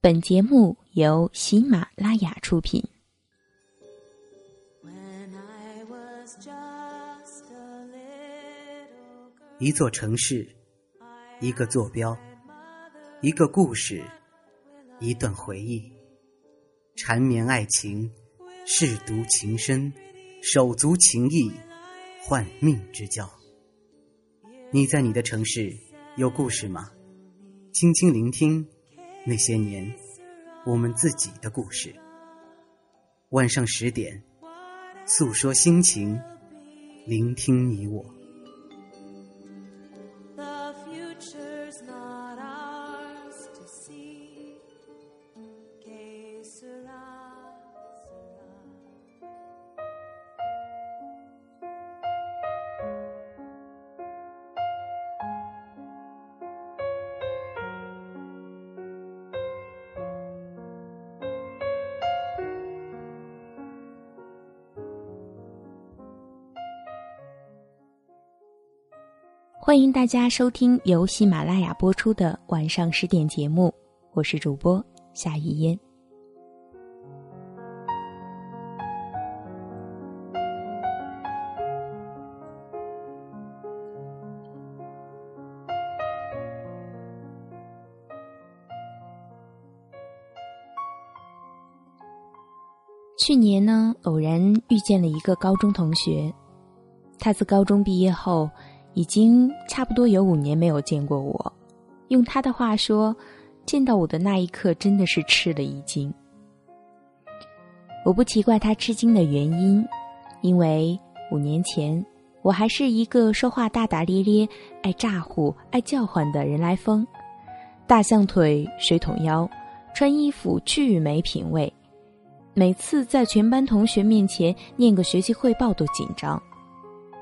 本节目由喜马拉雅出品。一座城市，一个坐标，一个故事，一段回忆，缠绵爱情，舐犊情深，手足情谊，换命之交。你在你的城市有故事吗？轻轻聆听那些年我们自己的故事。晚上十点，诉说心情，聆听你我。欢迎大家收听由喜马拉雅播出的晚上十点节目，我是主播夏雨嫣。去年呢，偶然遇见了一个高中同学，他自高中毕业后。已经差不多有五年没有见过我，用他的话说，见到我的那一刻真的是吃了一惊。我不奇怪他吃惊的原因，因为五年前我还是一个说话大大咧咧、爱咋呼、爱叫唤的人来疯，大象腿、水桶腰，穿衣服巨没品味，每次在全班同学面前念个学习汇报都紧张。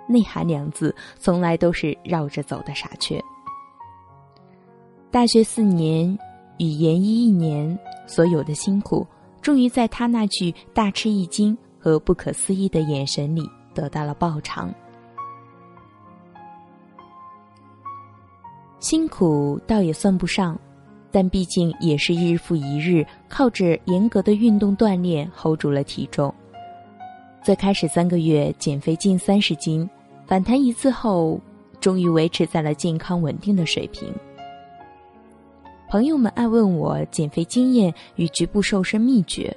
内涵两字从来都是绕着走的傻缺。大学四年，语言一一年，所有的辛苦，终于在他那句大吃一惊和不可思议的眼神里得到了报偿。辛苦倒也算不上，但毕竟也是日复一日靠着严格的运动锻炼 hold 住了体重。最开始三个月减肥近三十斤，反弹一次后，终于维持在了健康稳定的水平。朋友们爱问我减肥经验与局部瘦身秘诀，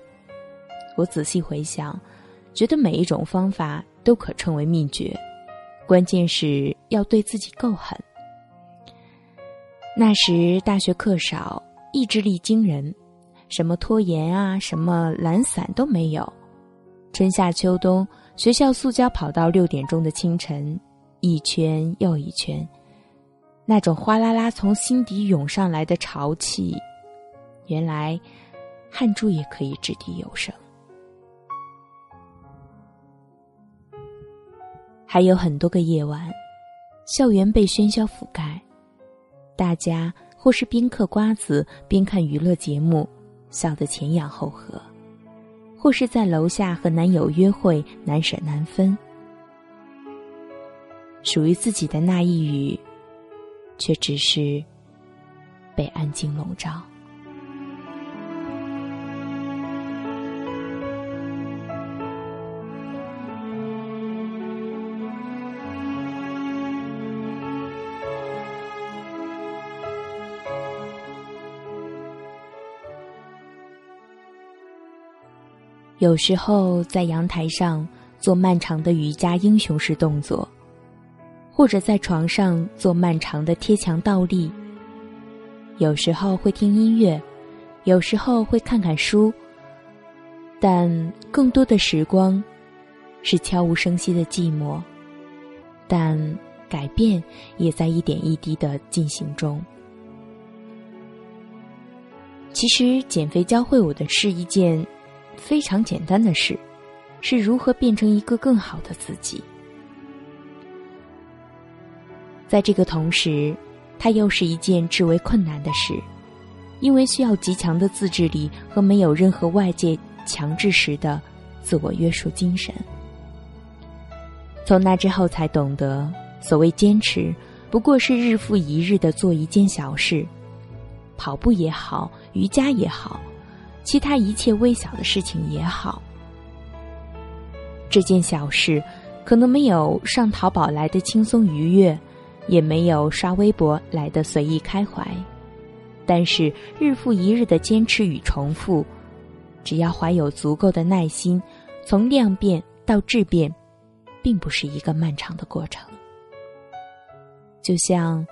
我仔细回想，觉得每一种方法都可称为秘诀，关键是要对自己够狠。那时大学课少，意志力惊人，什么拖延啊，什么懒散都没有。春夏秋冬，学校塑胶跑道六点钟的清晨，一圈又一圈，那种哗啦啦从心底涌上来的潮气，原来汗珠也可以掷地有声。还有很多个夜晚，校园被喧嚣覆盖，大家或是边嗑瓜子边看娱乐节目，笑得前仰后合。或是在楼下和男友约会，难舍难分。属于自己的那一隅，却只是被安静笼罩。有时候在阳台上做漫长的瑜伽英雄式动作，或者在床上做漫长的贴墙倒立。有时候会听音乐，有时候会看看书，但更多的时光是悄无声息的寂寞。但改变也在一点一滴的进行中。其实减肥教会我的是一件。非常简单的事，是如何变成一个更好的自己。在这个同时，它又是一件至为困难的事，因为需要极强的自制力和没有任何外界强制时的自我约束精神。从那之后才懂得，所谓坚持，不过是日复一日的做一件小事，跑步也好，瑜伽也好，其他一切微小的事情也好，这件小事可能没有上淘宝来的轻松愉悦，也没有刷微博来的随意开怀，但是日复一日的坚持与重复，只要怀有足够的耐心，从量变到质变，并不是一个漫长的过程。就像，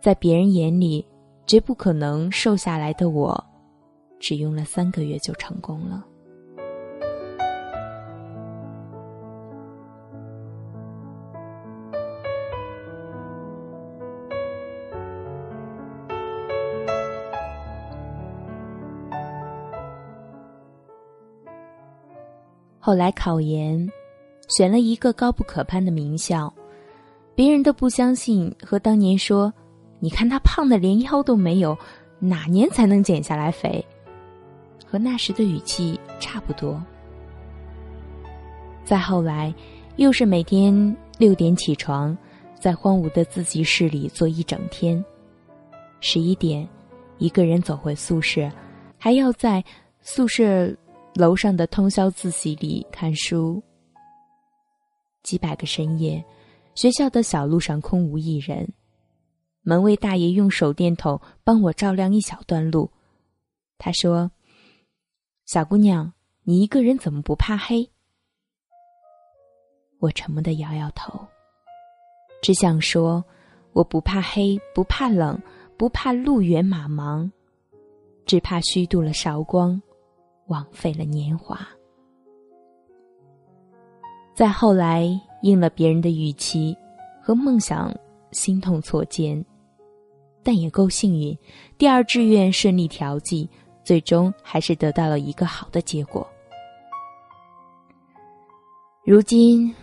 在别人眼里。绝不可能瘦下来的我，只用了三个月就成功了。后来考研，选了一个高不可攀的名校，别人都不相信，和当年说。你看他胖的连腰都没有，哪年才能减下来肥？和那时的语气差不多。再后来，又是每天六点起床，在荒芜的自习室里坐一整天，十一点，一个人走回宿舍，还要在宿舍楼上的通宵自习里看书。几百个深夜，学校的小路上空无一人。门卫大爷用手电筒帮我照亮一小段路，他说：“小姑娘，你一个人怎么不怕黑？”我沉默的摇摇头，只想说：“我不怕黑，不怕冷，不怕路远马忙，只怕虚度了韶光，枉费了年华。”再后来，应了别人的预期，和梦想心痛错肩。但也够幸运，第二志愿顺利调剂，最终还是得到了一个好的结果。如今，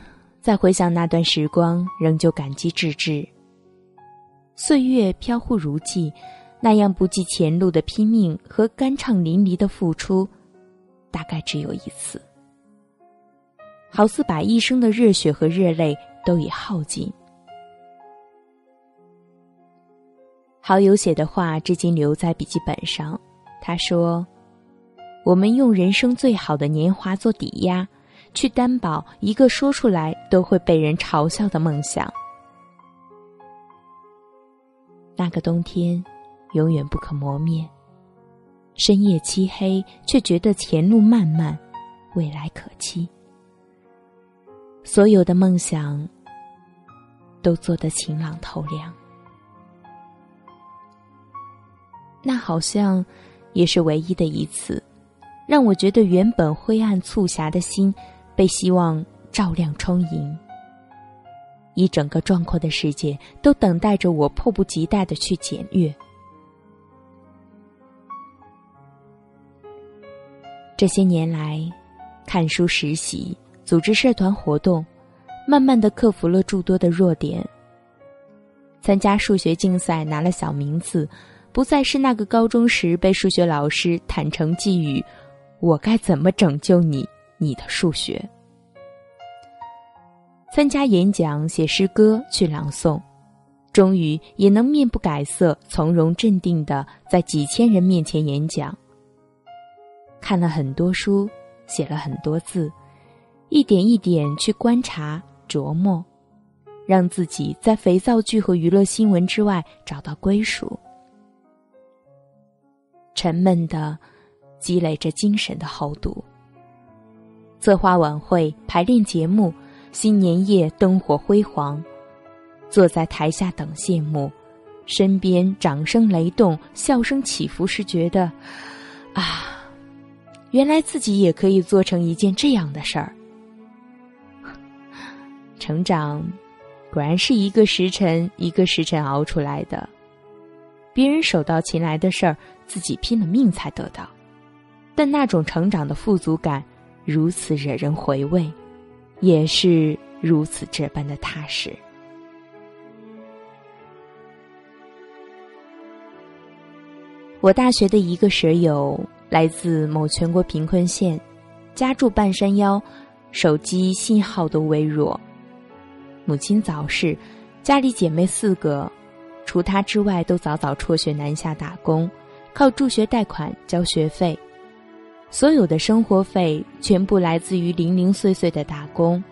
再回想那段时光，仍旧感激至至。岁月飘忽如寄，那样不计前路的拼命和酣畅淋漓的付出，大概只有一次。好似把一生的热血和热泪都已耗尽。好友写的话至今留在笔记本上。他说：“我们用人生最好的年华做抵押，去担保一个说出来都会被人嘲笑的梦想。那个冬天，永远不可磨灭。深夜漆黑，却觉得前路漫漫，未来可期。所有的梦想，都做得晴朗透亮。”那好像，也是唯一的一次，让我觉得原本灰暗促狭的心，被希望照亮充盈。一整个壮阔的世界都等待着我，迫不及待的去检阅。这些年来，看书、实习、组织社团活动，慢慢的克服了诸多的弱点。参加数学竞赛拿了小名次。不再是那个高中时被数学老师坦诚寄语：“我该怎么拯救你？你的数学。”参加演讲、写诗歌、去朗诵，终于也能面不改色、从容镇定的在几千人面前演讲。看了很多书，写了很多字，一点一点去观察、琢磨，让自己在肥皂剧和娱乐新闻之外找到归属。沉闷的，积累着精神的厚度。策划晚会、排练节目、新年夜灯火辉煌，坐在台下等谢幕，身边掌声雷动、笑声起伏时，觉得啊，原来自己也可以做成一件这样的事儿。成长，果然是一个时辰一个时辰熬出来的。别人手到擒来的事儿。自己拼了命才得到，但那种成长的富足感，如此惹人回味，也是如此这般的踏实。我大学的一个舍友来自某全国贫困县，家住半山腰，手机信号都微弱。母亲早逝，家里姐妹四个，除她之外都早早辍学南下打工。靠助学贷款交学费，所有的生活费全部来自于零零碎碎的打工。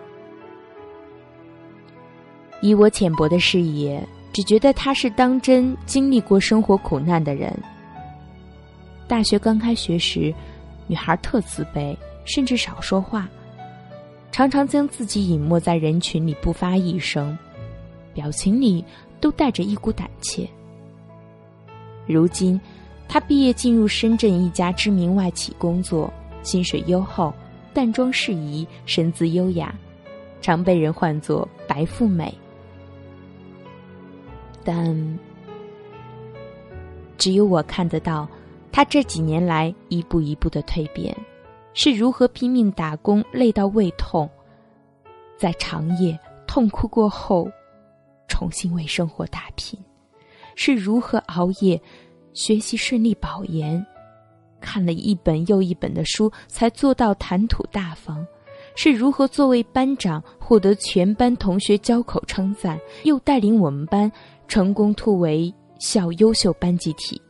以我浅薄的视野，只觉得他是当真经历过生活苦难的人。大学刚开学时，女孩特自卑，甚至少说话，常常将自己隐没在人群里不发一声，表情里都带着一股胆怯。如今，她毕业进入深圳一家知名外企工作，薪水优厚，淡妆适宜，身姿优雅，常被人唤作“白富美”。但只有我看得到，他这几年来一步一步的蜕变，是如何拼命打工，累到胃痛，在长夜痛哭过后，重新为生活打拼，是如何熬夜学习顺利保研，看了一本又一本的书才做到谈吐大方。是如何作为班长获得全班同学交口称赞，又带领我们班成功突围校优秀班集体，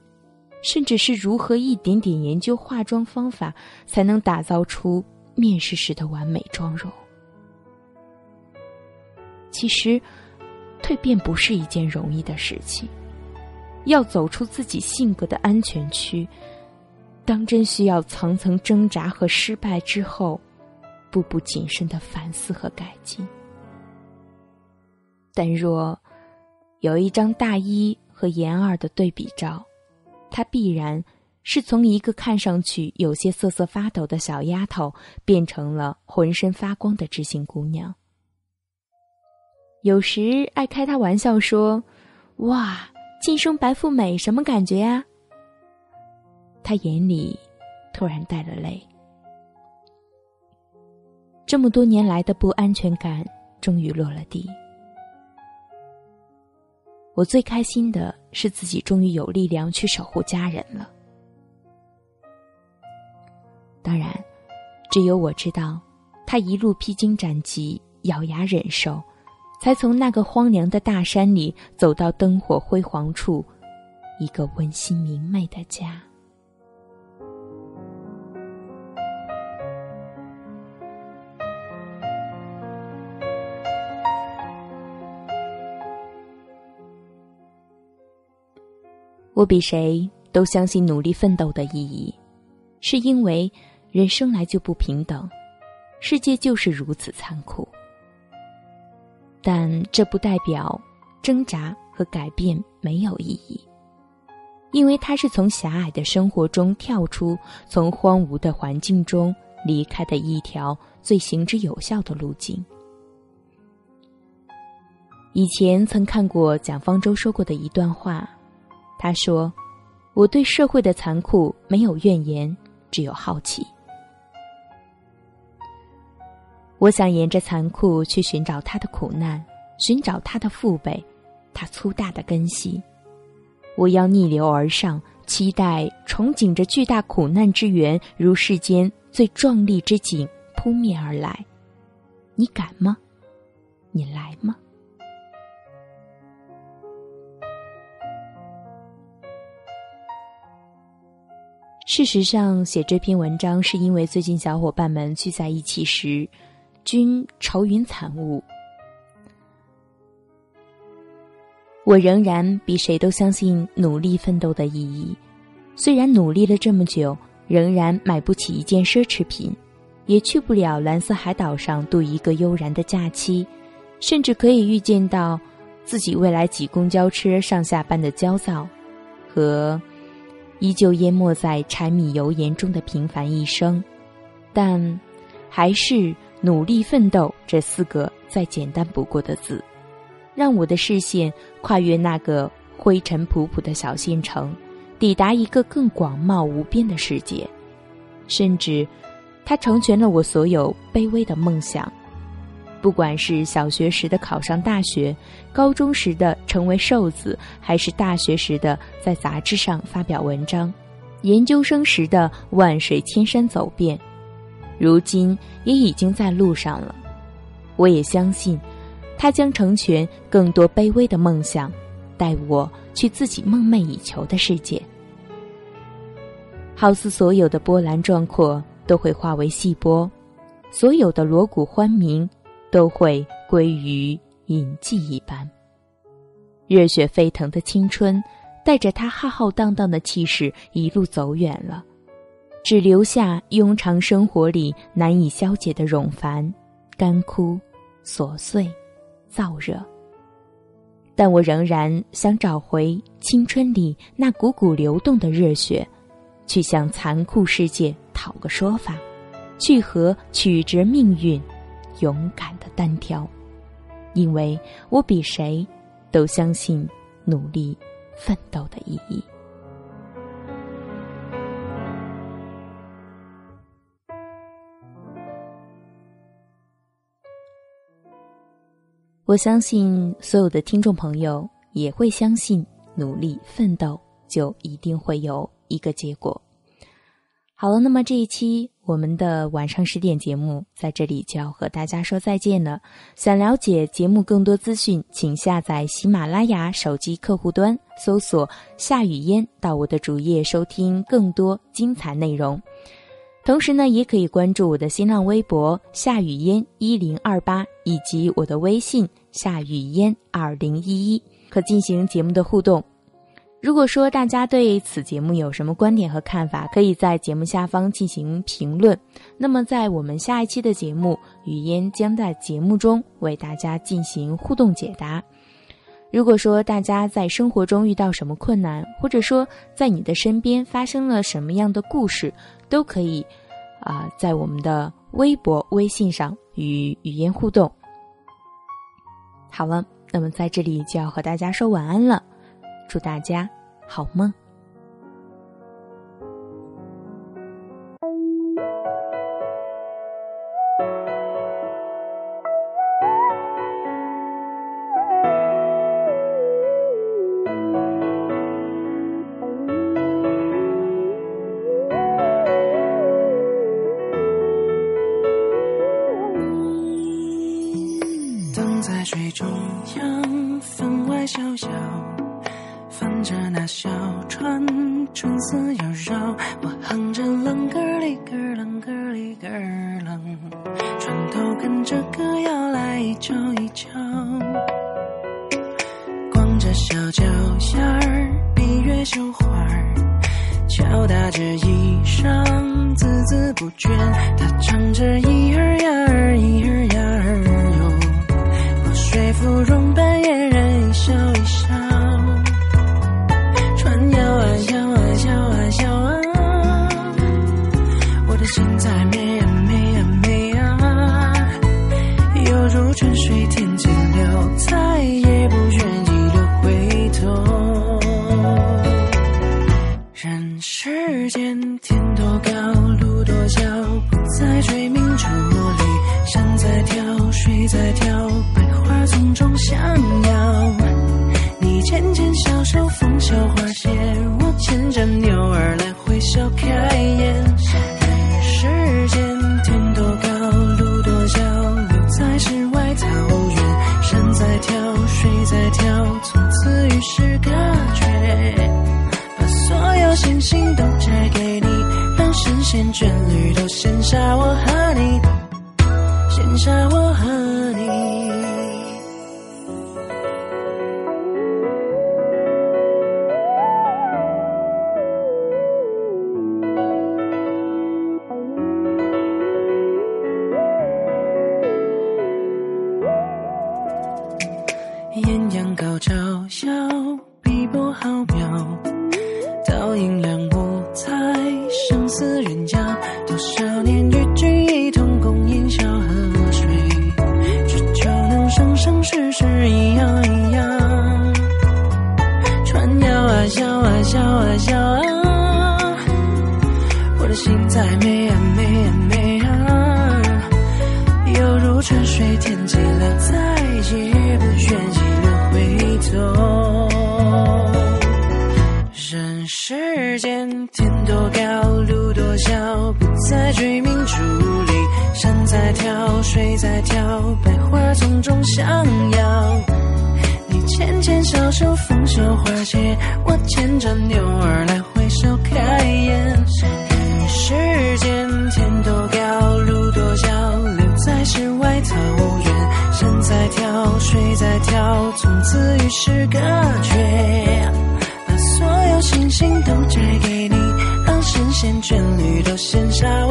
甚至是如何一点点研究化妆方法，才能打造出面试时的完美妆容。其实，蜕变不是一件容易的事情，要走出自己性格的安全区，当真需要层层挣扎和失败之后。步步谨慎的反思和改进，但若有一张大一和研二的对比照，她必然是从一个看上去有些瑟瑟发抖的小丫头，变成了浑身发光的知性姑娘。有时爱开她玩笑说：“哇，晋升白富美什么感觉呀？”他眼里突然带了泪。这么多年来的不安全感终于落了地。我最开心的是自己终于有力量去守护家人了。当然，只有我知道，他一路披荆斩棘，咬牙忍受，才从那个荒凉的大山里走到灯火辉煌处，一个温馨明媚的家。我比谁都相信努力奋斗的意义，是因为人生来就不平等，世界就是如此残酷。但这不代表挣扎和改变没有意义，因为它是从狭隘的生活中跳出，从荒芜的环境中离开的一条最行之有效的路径。以前曾看过蒋方舟说过的一段话。他说：“我对社会的残酷没有怨言，只有好奇。我想沿着残酷去寻找他的苦难，寻找他的父辈，他粗大的根系。我要逆流而上，期待憧憬着巨大苦难之源，如世间最壮丽之景扑面而来。你敢吗？你来吗？”事实上，写这篇文章是因为最近小伙伴们聚在一起时，均愁云惨雾。我仍然比谁都相信努力奋斗的意义。虽然努力了这么久，仍然买不起一件奢侈品，也去不了蓝色海岛上度一个悠然的假期，甚至可以预见到自己未来挤公交车上下班的焦躁和。依旧淹没在柴米油盐中的平凡一生，但还是努力奋斗这四个再简单不过的字，让我的视线跨越那个灰尘仆仆的小县城，抵达一个更广袤无边的世界。甚至，它成全了我所有卑微的梦想。不管是小学时的考上大学，高中时的成为瘦子，还是大学时的在杂志上发表文章，研究生时的万水千山走遍，如今也已经在路上了。我也相信，他将成全更多卑微的梦想，带我去自己梦寐以求的世界。好似所有的波澜壮阔都会化为细波，所有的锣鼓欢鸣都会归于隐迹一般。热血沸腾的青春，带着他浩浩荡荡的气势一路走远了，只留下庸常生活里难以消解的冗繁、干枯、琐碎、燥热。但我仍然想找回青春里那股股流动的热血。去向残酷世界讨个说法，去和曲折命运勇敢的单挑，因为我比谁都相信努力奋斗的意义。我相信所有的听众朋友也会相信，努力奋斗就一定会有。一个结果。好了，那么这一期我们的晚上十点节目在这里就要和大家说再见了。想了解节目更多资讯，请下载喜马拉雅手机客户端，搜索“夏雨嫣”，到我的主页收听更多精彩内容。同时呢，也可以关注我的新浪微博“夏雨嫣一零二八”以及我的微信“夏雨嫣二零一一”，可进行节目的互动。如果说大家对此节目有什么观点和看法，可以在节目下方进行评论。那么，在我们下一期的节目，语嫣将在节目中为大家进行互动解答。如果说大家在生活中遇到什么困难，或者说在你的身边发生了什么样的故事，都可以啊，在我们的微博、微信上与语音互动。好了，那么在这里就要和大家说晚安了。祝大家好梦。想要，你牵牵小手，风袖花鞋，我牵着牛儿来回，手开眼，看世间，天多高路多焦，留在世外桃源，山在跳，水在跳，从此与世隔绝，把所有星星都摘给你，让神仙眷侣都羡煞我。